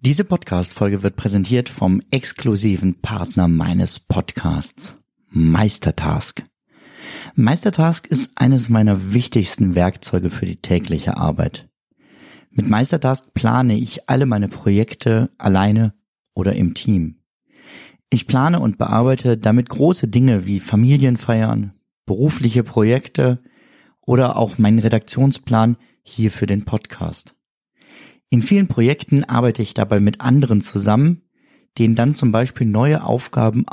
Diese Podcast-Folge wird präsentiert vom exklusiven Partner meines Podcasts, Meistertask. Meistertask ist eines meiner wichtigsten Werkzeuge für die tägliche Arbeit. Mit Meistertask plane ich alle meine Projekte alleine oder im Team. Ich plane und bearbeite damit große Dinge wie Familienfeiern, berufliche Projekte oder auch meinen Redaktionsplan hier für den Podcast. In vielen Projekten arbeite ich dabei mit anderen zusammen, denen dann zum Beispiel neue Aufgaben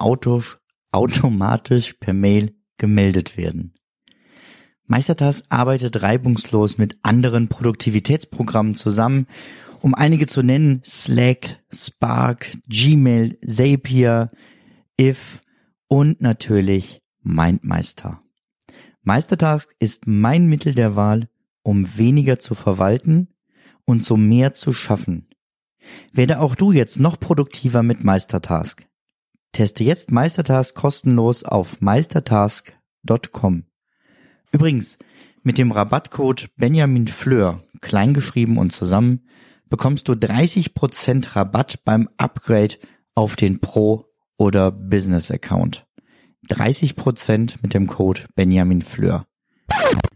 automatisch per Mail gemeldet werden. Meistertask arbeitet reibungslos mit anderen Produktivitätsprogrammen zusammen, um einige zu nennen, Slack, Spark, Gmail, Zapier, If und natürlich MindMeister. Meistertask ist mein Mittel der Wahl, um weniger zu verwalten und so mehr zu schaffen. Werde auch du jetzt noch produktiver mit Meistertask. Teste jetzt Meistertask kostenlos auf meistertask.com. Übrigens, mit dem Rabattcode Benjamin Fleur, kleingeschrieben und zusammen, bekommst du 30% Rabatt beim Upgrade auf den Pro- oder Business-Account. 30% mit dem Code Benjamin Fleur.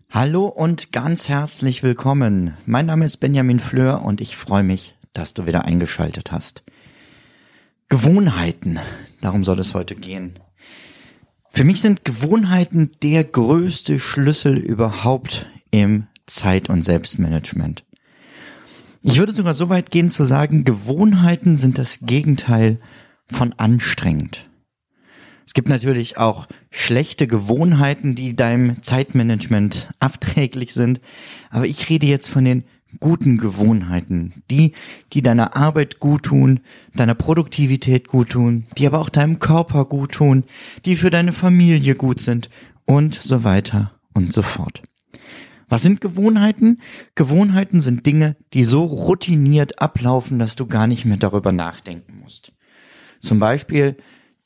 Hallo und ganz herzlich willkommen. Mein Name ist Benjamin Fleur und ich freue mich, dass du wieder eingeschaltet hast. Gewohnheiten, darum soll es heute gehen. Für mich sind Gewohnheiten der größte Schlüssel überhaupt im Zeit- und Selbstmanagement. Ich würde sogar so weit gehen zu sagen, Gewohnheiten sind das Gegenteil von anstrengend. Es gibt natürlich auch schlechte Gewohnheiten, die deinem Zeitmanagement abträglich sind, aber ich rede jetzt von den guten Gewohnheiten, die, die deiner Arbeit gut tun, deiner Produktivität gut tun, die aber auch deinem Körper gut tun, die für deine Familie gut sind und so weiter und so fort. Was sind Gewohnheiten? Gewohnheiten sind Dinge, die so routiniert ablaufen, dass du gar nicht mehr darüber nachdenken musst. Zum Beispiel,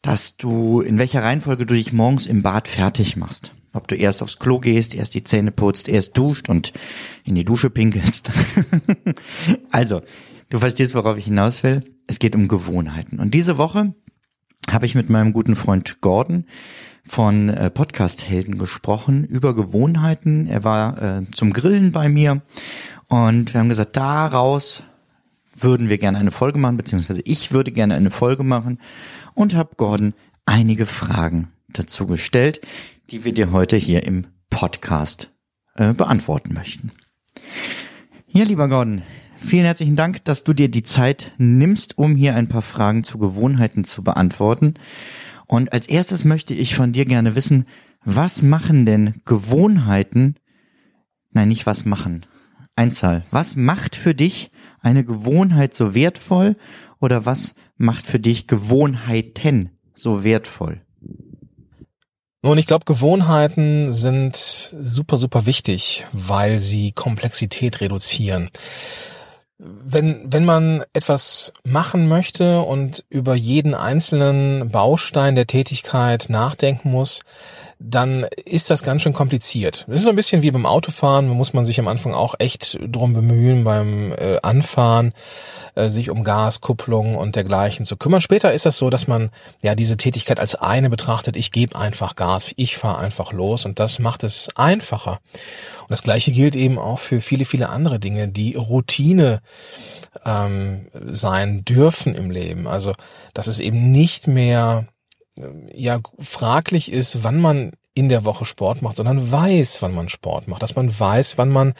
dass du, in welcher Reihenfolge du dich morgens im Bad fertig machst. Ob du erst aufs Klo gehst, erst die Zähne putzt, erst duscht und in die Dusche pinkelst. also, du verstehst, worauf ich hinaus will. Es geht um Gewohnheiten. Und diese Woche habe ich mit meinem guten Freund Gordon von äh, Podcast Helden gesprochen über Gewohnheiten. Er war äh, zum Grillen bei mir und wir haben gesagt, daraus würden wir gerne eine Folge machen, beziehungsweise ich würde gerne eine Folge machen und habe Gordon einige Fragen dazu gestellt, die wir dir heute hier im Podcast äh, beantworten möchten. Ja, lieber Gordon, vielen herzlichen Dank, dass du dir die Zeit nimmst, um hier ein paar Fragen zu Gewohnheiten zu beantworten. Und als erstes möchte ich von dir gerne wissen, was machen denn Gewohnheiten, nein, nicht was machen, Einzahl, was macht für dich eine Gewohnheit so wertvoll oder was macht für dich Gewohnheiten so wertvoll? Nun, ich glaube, Gewohnheiten sind super, super wichtig, weil sie Komplexität reduzieren. Wenn, wenn man etwas machen möchte und über jeden einzelnen Baustein der Tätigkeit nachdenken muss, dann ist das ganz schön kompliziert. Es ist so ein bisschen wie beim Autofahren, da muss man sich am Anfang auch echt drum bemühen beim äh, Anfahren, äh, sich um Gas, Kupplung und dergleichen zu kümmern. Später ist das so, dass man ja diese Tätigkeit als eine betrachtet, ich gebe einfach Gas, ich fahre einfach los und das macht es einfacher. Und das gleiche gilt eben auch für viele, viele andere Dinge, die Routine ähm, sein dürfen im Leben. Also, dass es eben nicht mehr ja fraglich ist, wann man in der Woche Sport macht, sondern weiß, wann man Sport macht, dass man weiß, wann man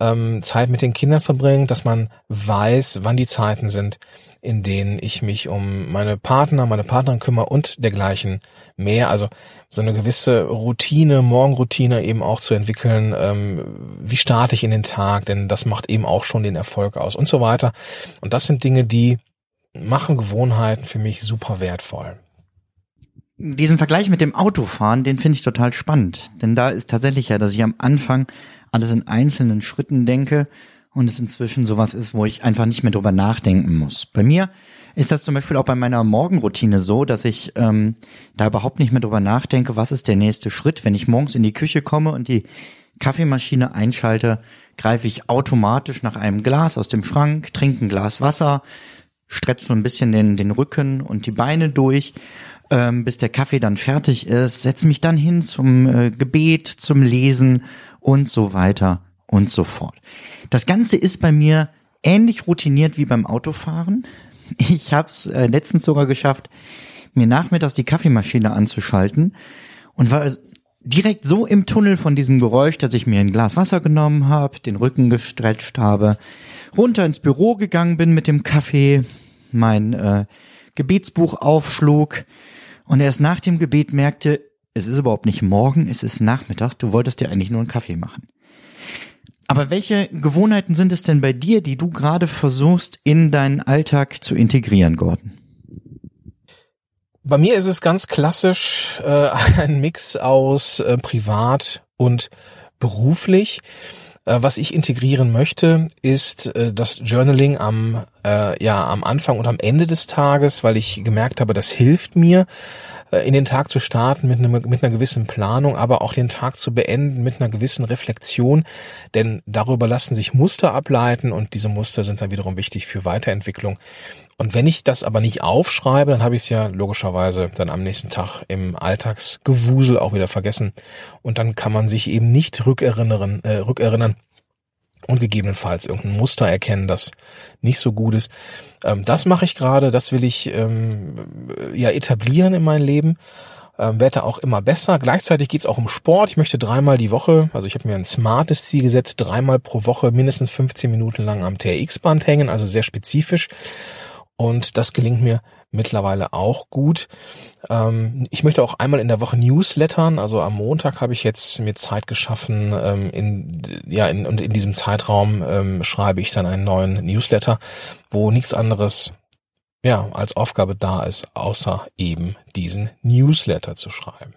ähm, Zeit mit den Kindern verbringt, dass man weiß, wann die Zeiten sind, in denen ich mich um meine Partner, meine Partnerin kümmere und dergleichen mehr. Also so eine gewisse Routine, Morgenroutine eben auch zu entwickeln. Ähm, wie starte ich in den Tag? Denn das macht eben auch schon den Erfolg aus und so weiter. Und das sind Dinge, die machen Gewohnheiten für mich super wertvoll. Diesen Vergleich mit dem Autofahren, den finde ich total spannend. Denn da ist tatsächlich ja, dass ich am Anfang alles in einzelnen Schritten denke und es inzwischen sowas ist, wo ich einfach nicht mehr drüber nachdenken muss. Bei mir ist das zum Beispiel auch bei meiner Morgenroutine so, dass ich ähm, da überhaupt nicht mehr drüber nachdenke, was ist der nächste Schritt. Wenn ich morgens in die Küche komme und die Kaffeemaschine einschalte, greife ich automatisch nach einem Glas aus dem Schrank, trinke ein Glas Wasser, stretche so ein bisschen den, den Rücken und die Beine durch, ähm, bis der Kaffee dann fertig ist, setze mich dann hin zum äh, Gebet, zum Lesen und so weiter und so fort. Das Ganze ist bei mir ähnlich routiniert wie beim Autofahren. Ich habe es äh, letztens sogar geschafft, mir nachmittags die Kaffeemaschine anzuschalten und war direkt so im Tunnel von diesem Geräusch, dass ich mir ein Glas Wasser genommen habe, den Rücken gestretcht habe, runter ins Büro gegangen bin mit dem Kaffee, mein äh, Gebetsbuch aufschlug und erst nach dem Gebet merkte, es ist überhaupt nicht morgen, es ist Nachmittag, du wolltest dir eigentlich nur einen Kaffee machen. Aber welche Gewohnheiten sind es denn bei dir, die du gerade versuchst in deinen Alltag zu integrieren, Gordon? Bei mir ist es ganz klassisch äh, ein Mix aus äh, privat und beruflich. Äh, was ich integrieren möchte, ist äh, das Journaling am äh, ja am Anfang und am Ende des Tages, weil ich gemerkt habe, das hilft mir äh, in den Tag zu starten mit, einem, mit einer gewissen Planung, aber auch den Tag zu beenden mit einer gewissen Reflexion, denn darüber lassen sich Muster ableiten und diese Muster sind dann wiederum wichtig für Weiterentwicklung. Und wenn ich das aber nicht aufschreibe, dann habe ich es ja logischerweise dann am nächsten Tag im Alltagsgewusel auch wieder vergessen. Und dann kann man sich eben nicht rückerinnern, äh, rückerinnern, und gegebenenfalls irgendein Muster erkennen, das nicht so gut ist. Ähm, das mache ich gerade, das will ich ähm, ja etablieren in mein Leben. Ähm, werde auch immer besser. Gleichzeitig geht's auch um Sport. Ich möchte dreimal die Woche, also ich habe mir ein smartes Ziel gesetzt, dreimal pro Woche mindestens 15 Minuten lang am TRX-Band hängen, also sehr spezifisch. Und das gelingt mir mittlerweile auch gut. Ähm, ich möchte auch einmal in der Woche Newslettern, also am Montag habe ich jetzt mir Zeit geschaffen, ähm, in, ja, in, und in diesem Zeitraum ähm, schreibe ich dann einen neuen Newsletter, wo nichts anderes ja, als Aufgabe da ist, außer eben diesen Newsletter zu schreiben.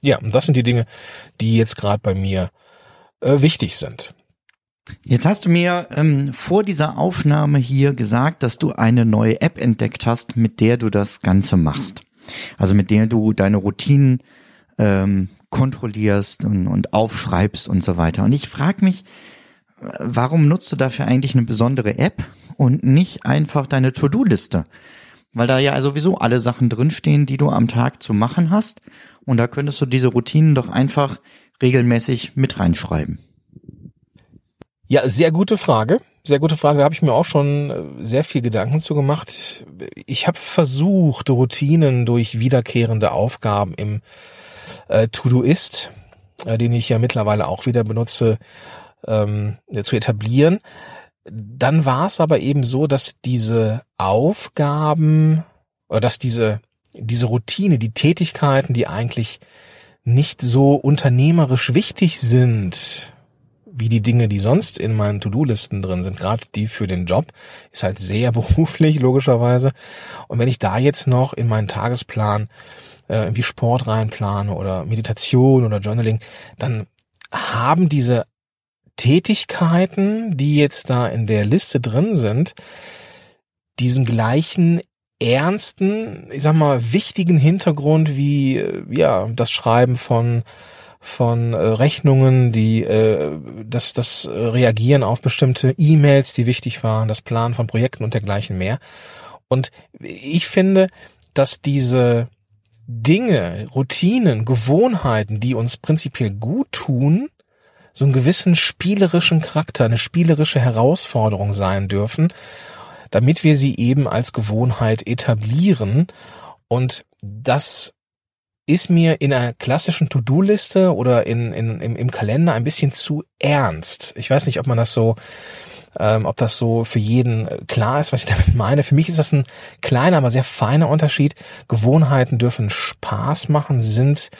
Ja, und das sind die Dinge, die jetzt gerade bei mir äh, wichtig sind. Jetzt hast du mir ähm, vor dieser Aufnahme hier gesagt, dass du eine neue App entdeckt hast, mit der du das Ganze machst. Also mit der du deine Routinen ähm, kontrollierst und, und aufschreibst und so weiter. Und ich frage mich, warum nutzt du dafür eigentlich eine besondere App und nicht einfach deine To-Do-Liste? Weil da ja sowieso alle Sachen drinstehen, die du am Tag zu machen hast. Und da könntest du diese Routinen doch einfach regelmäßig mit reinschreiben. Ja, sehr gute Frage. Sehr gute Frage. Da habe ich mir auch schon äh, sehr viel Gedanken zu gemacht. Ich habe versucht, Routinen durch wiederkehrende Aufgaben im äh, To-Do-Ist, äh, den ich ja mittlerweile auch wieder benutze, ähm, zu etablieren. Dann war es aber eben so, dass diese Aufgaben oder dass diese diese Routine, die Tätigkeiten, die eigentlich nicht so unternehmerisch wichtig sind, wie die Dinge, die sonst in meinen To-Do-Listen drin sind, gerade die für den Job, ist halt sehr beruflich, logischerweise. Und wenn ich da jetzt noch in meinen Tagesplan äh, wie Sport reinplane oder Meditation oder Journaling, dann haben diese Tätigkeiten, die jetzt da in der Liste drin sind, diesen gleichen ernsten, ich sag mal, wichtigen Hintergrund wie äh, ja das Schreiben von von äh, Rechnungen, die äh, das, das Reagieren auf bestimmte E-Mails, die wichtig waren, das Planen von Projekten und dergleichen mehr. Und ich finde, dass diese Dinge, Routinen, Gewohnheiten, die uns prinzipiell gut tun, so einen gewissen spielerischen Charakter, eine spielerische Herausforderung sein dürfen, damit wir sie eben als Gewohnheit etablieren. Und das ist mir in einer klassischen To-Do-Liste oder in, in, im, im Kalender ein bisschen zu ernst. Ich weiß nicht, ob man das so, ähm, ob das so für jeden äh, klar ist, was ich damit meine. Für mich ist das ein kleiner, aber sehr feiner Unterschied. Gewohnheiten dürfen Spaß machen, sind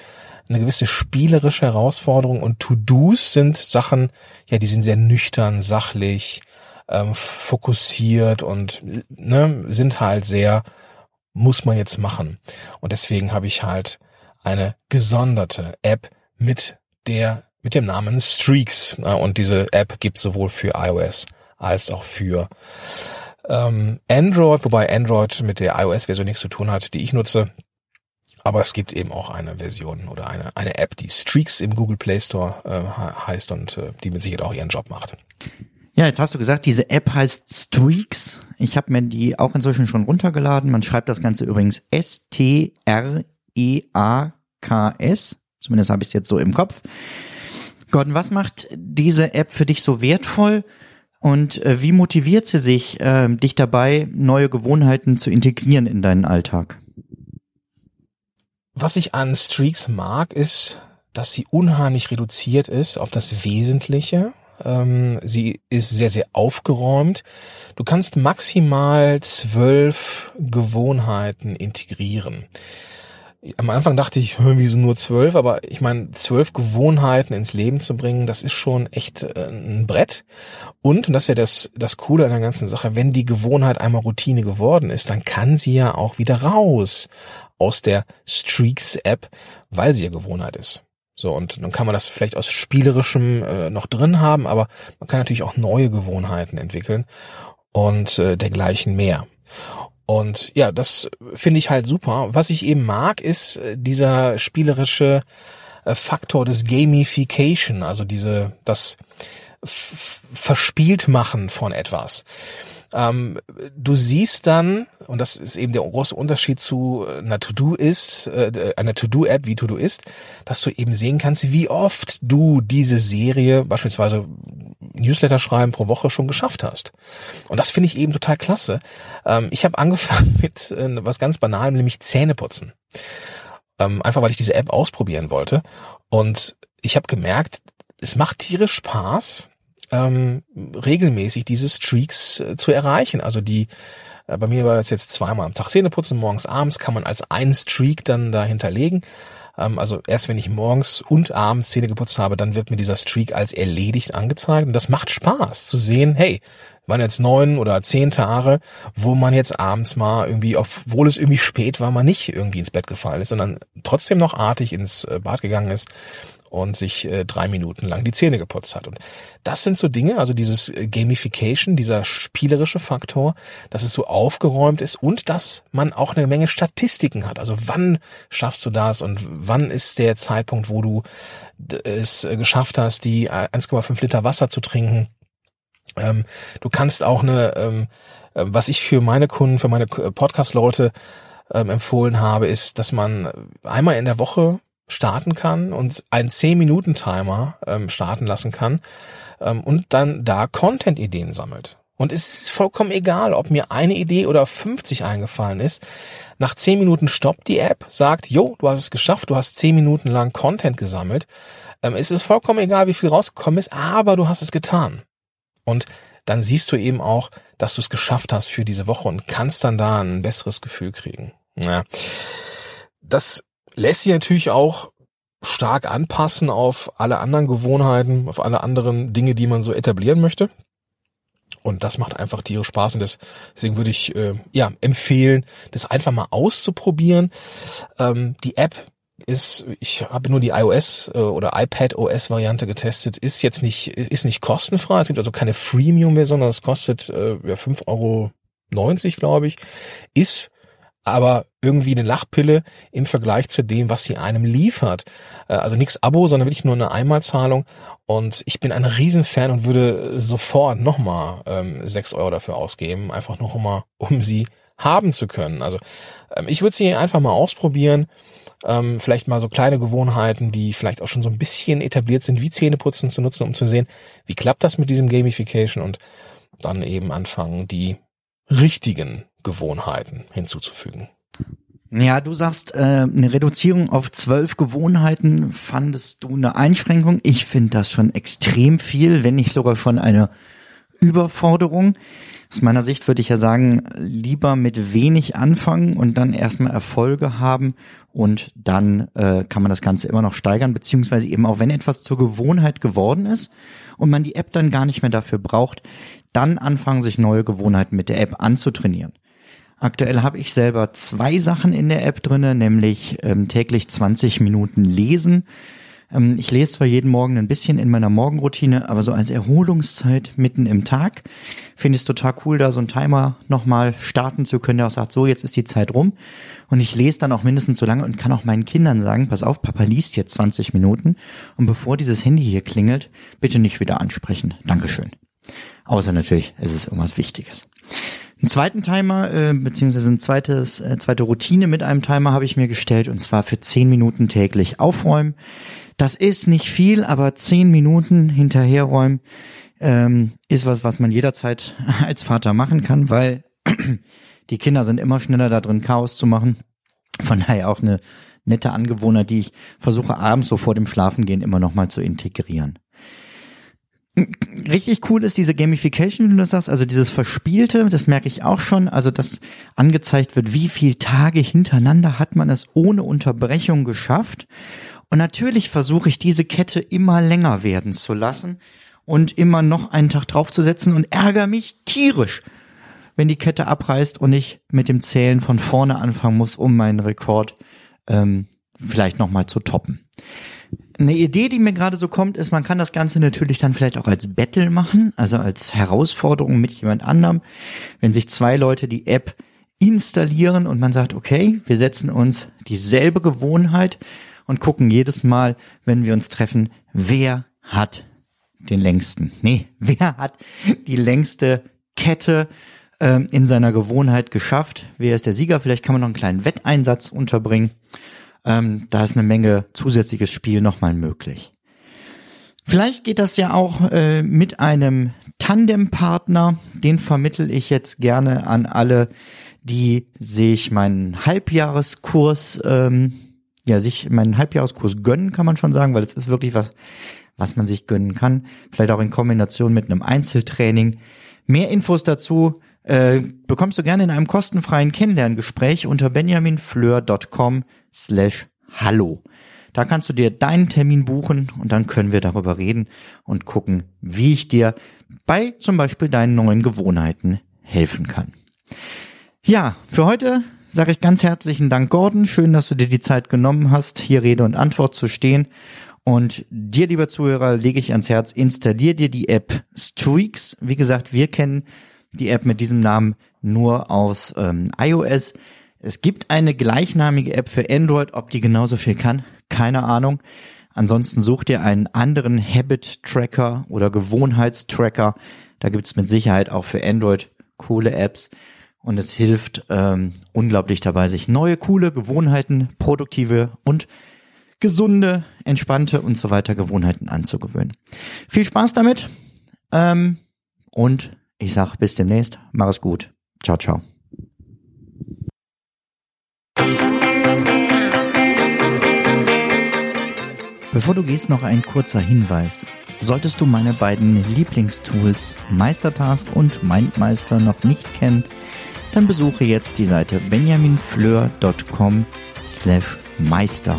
eine gewisse spielerische Herausforderung und To-Dos sind Sachen, ja, die sind sehr nüchtern, sachlich, ähm, fokussiert und ne, sind halt sehr, muss man jetzt machen. Und deswegen habe ich halt eine gesonderte App mit der mit dem Namen Streaks. Und diese App gibt sowohl für iOS als auch für ähm, Android, wobei Android mit der iOS-Version nichts zu tun hat, die ich nutze. Aber es gibt eben auch eine Version oder eine, eine App, die Streaks im Google Play Store äh, heißt und äh, die mit Sicherheit auch ihren Job macht. Ja, jetzt hast du gesagt, diese App heißt Streaks. Ich habe mir die auch inzwischen schon runtergeladen. Man schreibt das Ganze übrigens S-T-R-E-A-K-S. Zumindest habe ich es jetzt so im Kopf. Gordon, was macht diese App für dich so wertvoll? Und äh, wie motiviert sie sich, äh, dich dabei, neue Gewohnheiten zu integrieren in deinen Alltag? Was ich an Streaks mag, ist, dass sie unheimlich reduziert ist auf das Wesentliche. Ähm, sie ist sehr, sehr aufgeräumt. Du kannst maximal zwölf Gewohnheiten integrieren. Am Anfang dachte ich, wie so nur zwölf, aber ich meine, zwölf Gewohnheiten ins Leben zu bringen, das ist schon echt äh, ein Brett. Und, und das wäre das, das Coole an der ganzen Sache, wenn die Gewohnheit einmal Routine geworden ist, dann kann sie ja auch wieder raus aus der Streaks-App, weil sie ja Gewohnheit ist. So, und dann kann man das vielleicht aus spielerischem äh, noch drin haben, aber man kann natürlich auch neue Gewohnheiten entwickeln und äh, dergleichen mehr. Und ja, das finde ich halt super. Was ich eben mag, ist äh, dieser spielerische äh, Faktor des Gamification, also diese, das verspielt machen von etwas. Ähm, du siehst dann, und das ist eben der große Unterschied zu einer To-Do ist, äh, einer To-Do-App wie To-Do ist, dass du eben sehen kannst, wie oft du diese Serie, beispielsweise Newsletter schreiben pro Woche schon geschafft hast. Und das finde ich eben total klasse. Ähm, ich habe angefangen mit äh, was ganz Banalem, nämlich Zähneputzen. Ähm, einfach weil ich diese App ausprobieren wollte. Und ich habe gemerkt, es macht tierisch Spaß, ähm, regelmäßig diese Streaks äh, zu erreichen. Also die, äh, bei mir war das jetzt zweimal am Tag Zähne putzen, morgens, abends, kann man als einen Streak dann da hinterlegen. Ähm, also erst wenn ich morgens und abends Zähne geputzt habe, dann wird mir dieser Streak als erledigt angezeigt. Und das macht Spaß zu sehen, hey, waren jetzt neun oder zehn Tage, wo man jetzt abends mal irgendwie, obwohl es irgendwie spät war, mal nicht irgendwie ins Bett gefallen ist, sondern trotzdem noch artig ins äh, Bad gegangen ist und sich äh, drei Minuten lang die Zähne geputzt hat. Und das sind so Dinge, also dieses äh, Gamification, dieser spielerische Faktor, dass es so aufgeräumt ist und dass man auch eine Menge Statistiken hat. Also wann schaffst du das und wann ist der Zeitpunkt, wo du es äh, geschafft hast, die 1,5 äh, Liter Wasser zu trinken. Ähm, du kannst auch eine, ähm, was ich für meine Kunden, für meine Podcast-Leute ähm, empfohlen habe, ist, dass man einmal in der Woche starten kann und einen 10-Minuten-Timer ähm, starten lassen kann ähm, und dann da Content-Ideen sammelt. Und es ist vollkommen egal, ob mir eine Idee oder 50 eingefallen ist. Nach 10 Minuten stoppt die App, sagt, jo, du hast es geschafft, du hast 10 Minuten lang Content gesammelt. Ähm, es ist vollkommen egal, wie viel rausgekommen ist, aber du hast es getan. Und dann siehst du eben auch, dass du es geschafft hast für diese Woche und kannst dann da ein besseres Gefühl kriegen. Ja. Das lässt sich natürlich auch stark anpassen auf alle anderen Gewohnheiten, auf alle anderen Dinge, die man so etablieren möchte. Und das macht einfach tierisch Spaß und das, deswegen würde ich äh, ja empfehlen, das einfach mal auszuprobieren. Ähm, die App ist, ich habe nur die iOS äh, oder iPad OS Variante getestet, ist jetzt nicht, ist nicht kostenfrei. Es gibt also keine Freemium-Version, sondern es kostet äh, ja, 5,90 Euro, glaube ich. Ist aber irgendwie eine Lachpille im Vergleich zu dem, was sie einem liefert. Äh, also nichts Abo, sondern wirklich nur eine Einmalzahlung. Und ich bin ein Riesenfan und würde sofort nochmal ähm, 6 Euro dafür ausgeben, einfach noch mal, um sie haben zu können. Also ähm, ich würde sie einfach mal ausprobieren. Ähm, vielleicht mal so kleine Gewohnheiten, die vielleicht auch schon so ein bisschen etabliert sind, wie Zähneputzen zu nutzen, um zu sehen, wie klappt das mit diesem Gamification und dann eben anfangen, die richtigen Gewohnheiten hinzuzufügen. Ja, du sagst, äh, eine Reduzierung auf zwölf Gewohnheiten fandest du eine Einschränkung. Ich finde das schon extrem viel, wenn nicht sogar schon eine Überforderung. Aus meiner Sicht würde ich ja sagen, lieber mit wenig anfangen und dann erstmal Erfolge haben und dann äh, kann man das Ganze immer noch steigern, beziehungsweise eben auch wenn etwas zur Gewohnheit geworden ist und man die App dann gar nicht mehr dafür braucht, dann anfangen, sich neue Gewohnheiten mit der App anzutrainieren. Aktuell habe ich selber zwei Sachen in der App drinne, nämlich ähm, täglich 20 Minuten lesen. Ähm, ich lese zwar jeden Morgen ein bisschen in meiner Morgenroutine, aber so als Erholungszeit mitten im Tag finde ich es total cool, da so ein Timer nochmal starten zu können, der auch sagt, so jetzt ist die Zeit rum. Und ich lese dann auch mindestens so lange und kann auch meinen Kindern sagen, pass auf, Papa liest jetzt 20 Minuten und bevor dieses Handy hier klingelt, bitte nicht wieder ansprechen. Dankeschön. Außer natürlich, es ist irgendwas Wichtiges. Einen zweiten Timer, äh, beziehungsweise ein zweites, äh, zweite Routine mit einem Timer habe ich mir gestellt und zwar für zehn Minuten täglich aufräumen. Das ist nicht viel, aber zehn Minuten hinterherräumen ähm, ist was, was man jederzeit als Vater machen kann, weil die Kinder sind immer schneller da drin, Chaos zu machen. Von daher auch eine nette Angewohnheit, die ich versuche abends so vor dem Schlafengehen immer noch mal zu integrieren. Richtig cool ist diese Gamification, wie du das sagst, also dieses Verspielte, das merke ich auch schon, also dass angezeigt wird, wie viele Tage hintereinander hat man es ohne Unterbrechung geschafft. Und natürlich versuche ich diese Kette immer länger werden zu lassen und immer noch einen Tag draufzusetzen und ärgere mich tierisch, wenn die Kette abreißt und ich mit dem Zählen von vorne anfangen muss, um meinen Rekord ähm, vielleicht nochmal zu toppen. Eine Idee, die mir gerade so kommt, ist, man kann das Ganze natürlich dann vielleicht auch als Battle machen, also als Herausforderung mit jemand anderem. Wenn sich zwei Leute die App installieren und man sagt, okay, wir setzen uns dieselbe Gewohnheit und gucken jedes Mal, wenn wir uns treffen, wer hat den längsten. Nee, wer hat die längste Kette ähm, in seiner Gewohnheit geschafft? Wer ist der Sieger? Vielleicht kann man noch einen kleinen Wetteinsatz unterbringen. Ähm, da ist eine Menge zusätzliches Spiel nochmal möglich. Vielleicht geht das ja auch äh, mit einem Tandempartner. Den vermittel ich jetzt gerne an alle, die sich meinen Halbjahreskurs, ähm, ja, sich meinen Halbjahreskurs gönnen, kann man schon sagen, weil es ist wirklich was, was man sich gönnen kann. Vielleicht auch in Kombination mit einem Einzeltraining. Mehr Infos dazu äh, bekommst du gerne in einem kostenfreien Kennenlerngespräch unter benjaminfleur.com slash hallo. Da kannst du dir deinen Termin buchen und dann können wir darüber reden und gucken, wie ich dir bei zum Beispiel deinen neuen Gewohnheiten helfen kann. Ja, für heute sage ich ganz herzlichen Dank, Gordon. Schön, dass du dir die Zeit genommen hast, hier Rede und Antwort zu stehen. Und dir, lieber Zuhörer, lege ich ans Herz, installier dir die App Streaks. Wie gesagt, wir kennen die App mit diesem Namen nur aus ähm, iOS. Es gibt eine gleichnamige App für Android, ob die genauso viel kann, keine Ahnung. Ansonsten such dir einen anderen Habit Tracker oder Gewohnheitstracker. Da gibt's mit Sicherheit auch für Android coole Apps. Und es hilft ähm, unglaublich dabei, sich neue, coole Gewohnheiten, produktive und gesunde, entspannte und so weiter Gewohnheiten anzugewöhnen. Viel Spaß damit. Ähm, und ich sag bis demnächst. Mach es gut. Ciao, ciao. Bevor du gehst, noch ein kurzer Hinweis. Solltest du meine beiden Lieblingstools Meistertask und Mindmeister noch nicht kennen, dann besuche jetzt die Seite benjaminfleur.com slash meister.